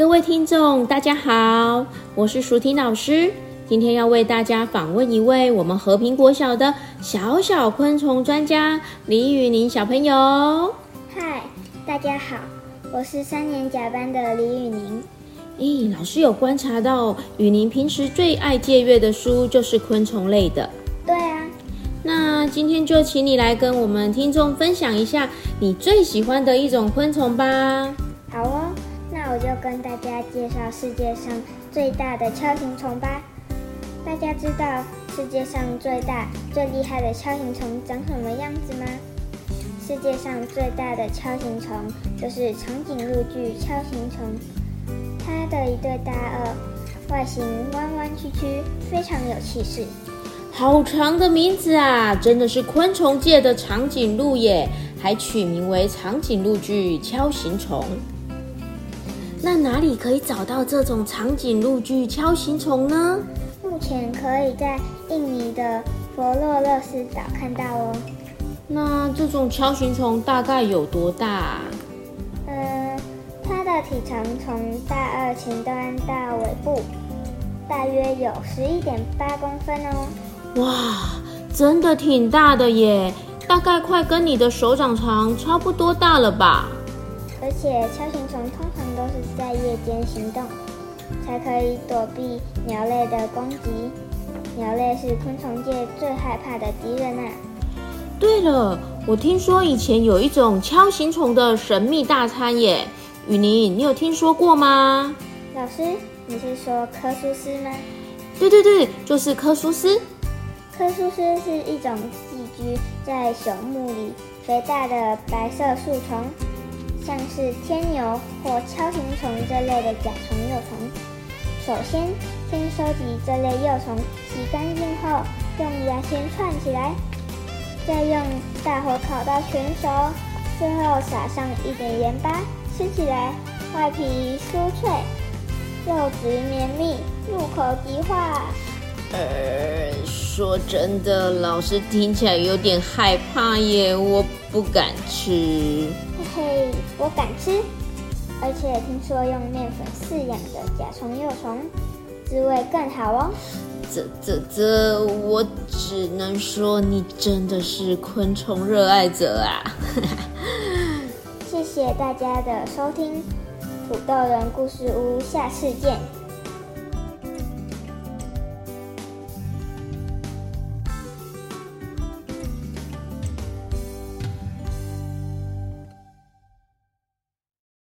各位听众，大家好，我是舒婷老师。今天要为大家访问一位我们和平国小的小小昆虫专家李雨宁小朋友。嗨，大家好，我是三年甲班的李雨宁。咦，老师有观察到雨宁平时最爱借阅的书就是昆虫类的。对啊，那今天就请你来跟我们听众分享一下你最喜欢的一种昆虫吧。好哦，我就跟大家介绍世界上最大的锹形虫吧。大家知道世界上最大、最厉害的锹形虫长什么样子吗？世界上最大的锹形虫就是长颈鹿巨锹形虫。它的一对大颚，外形弯弯曲曲，非常有气势。好长的名字啊，真的是昆虫界的长颈鹿耶，还取名为长颈鹿巨锹形虫。那哪里可以找到这种长颈鹿巨锹形虫呢？目前可以在印尼的佛洛勒斯岛看到哦。那这种锹形虫大概有多大？它的体长从大二前端到尾部，大约有十一点八公分哦。哇，真的挺大的耶！大概快跟你的手掌长差不多大了吧？而且锹形虫通常都是在夜间行动，才可以躲避鸟类的攻击。鸟类是昆虫界最害怕的敌人啊！对了，我听说以前有一种锹形虫的神秘大餐耶。雨宁，你有听说过吗？老师，你是说科苏斯吗？对对对，就是科苏斯。科苏斯是一种寄居在朽木里肥大的白色树虫，像是天牛或锹形虫这类的甲虫幼虫。首先，先收集这类幼虫，洗干净后用牙签串起来，再用大火烤到全熟，最后撒上一点盐巴。吃起来外皮酥脆，肉质绵密，入口即化。呃，说真的，老师听起来有点害怕耶，我不敢吃。嘿嘿，我敢吃，而且听说用面粉饲养的甲虫幼虫，滋味更好哦。这这这，我只能说你真的是昆虫热爱者啊！谢谢大家的收听，土豆人故事屋，下次见。